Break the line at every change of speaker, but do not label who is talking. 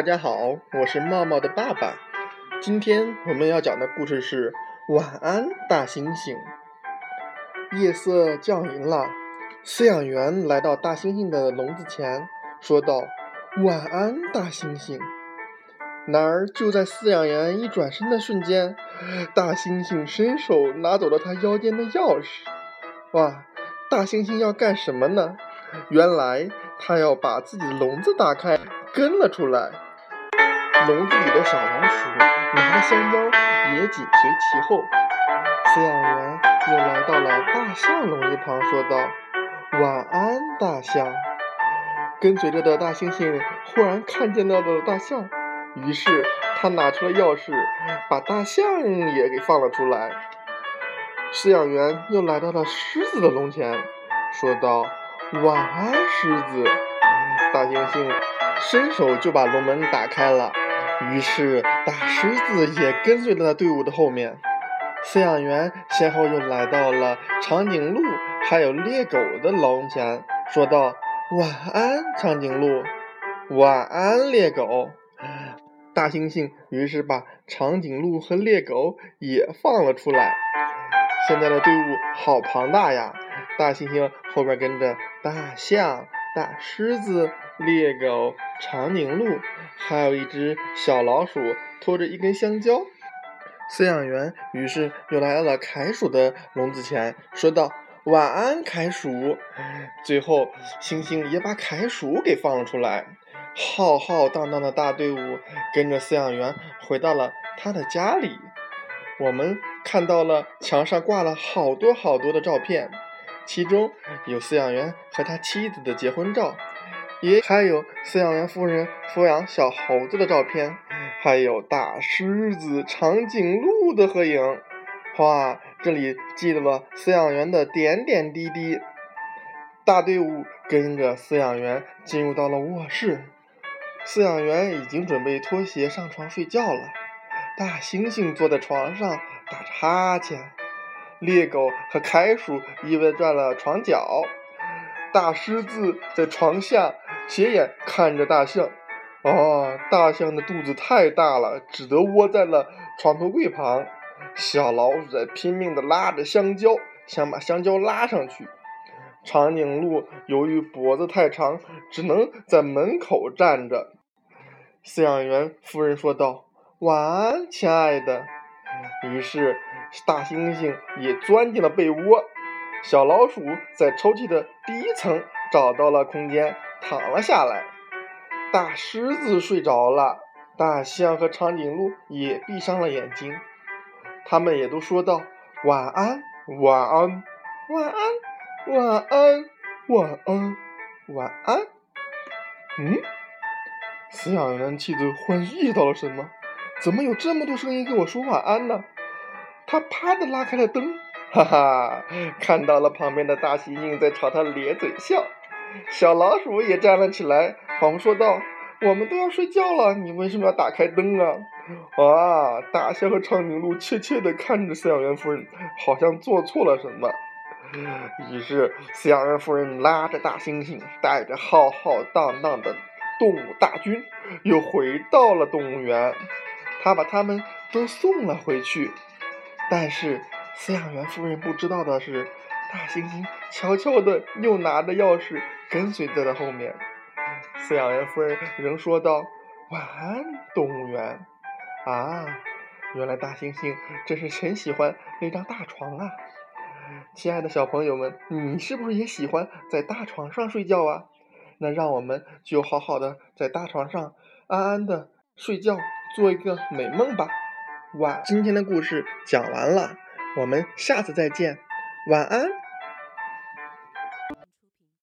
大家好，我是茂茂的爸爸。今天我们要讲的故事是《晚安，大猩猩》。夜色降临了，饲养员来到大猩猩的笼子前，说道：“晚安，大猩猩。”然而，就在饲养员一转身的瞬间，大猩猩伸手拿走了他腰间的钥匙。哇！大猩猩要干什么呢？原来他要把自己的笼子打开，跟了出来。笼子里的小老鼠拿着香蕉也紧随其后。饲养员又来到了大象笼子旁，说道：“晚安，大象。”跟随着的大猩猩忽然看见到了大象，于是他拿出了钥匙，把大象也给放了出来。饲养员又来到了狮子的笼前，说道：“晚安，狮子。”大猩猩伸手就把笼门打开了，于是大狮子也跟随在队伍的后面。饲养员先后又来到了长颈鹿还有猎狗的笼前，说道：“晚安，长颈鹿。”“晚安，猎狗。”大猩猩于是把长颈鹿和猎狗也放了出来。现在的队伍好庞大呀！大猩猩后边跟着大象、大狮子、猎狗、长颈鹿，还有一只小老鼠拖着一根香蕉。饲养员于是又来到了凯鼠的笼子前，说道：“晚安，凯鼠。”最后，猩猩也把凯鼠给放了出来。浩浩荡荡的大队伍跟着饲养员回到了他的家里。我们看到了墙上挂了好多好多的照片，其中有饲养员和他妻子的结婚照，也还有饲养员夫人抚养小猴子的照片，还有大狮子、长颈鹿的合影。哇，这里记录了饲养员的点点滴滴。大队伍跟着饲养员进入到了卧室，饲养员已经准备脱鞋上床睡觉了。大猩猩坐在床上打着哈欠，猎狗和凯鼠依偎在了床角，大狮子在床下斜眼看着大象。哦，大象的肚子太大了，只得窝在了床头柜旁。小老鼠在拼命地拉着香蕉，想把香蕉拉上去。长颈鹿由于脖子太长，只能在门口站着。饲养员夫人说道。晚安，亲爱的。于是，大猩猩也钻进了被窝，小老鼠在抽屉的第一层找到了空间，躺了下来。大狮子睡着了，大象和长颈鹿也闭上了眼睛，他们也都说道：“晚安，晚安，晚安，晚安，晚安，晚安。”嗯，饲养员妻子忽然意识到了什么。怎么有这么多声音跟我说晚安呢？他啪的拉开了灯，哈哈，看到了旁边的大猩猩在朝他咧嘴笑。小老鼠也站了起来，仿佛说道：“我们都要睡觉了，你为什么要打开灯啊？”哇！大象和长颈鹿怯怯的看着饲养员夫人，好像做错了什么。于是，饲养员夫人拉着大猩猩，带着浩浩荡荡的动物大军，又回到了动物园。他把他们都送了回去，但是饲养员夫人不知道的是，大猩猩悄悄的又拿着钥匙跟随在了后面。饲养员夫人仍说道：“晚安，动物园。”啊，原来大猩猩真是很喜欢那张大床啊！亲爱的小朋友们，你是不是也喜欢在大床上睡觉啊？那让我们就好好的在大床上安安的睡觉。做一个美梦吧，晚。今天的故事讲完了，我们下次再见，晚安。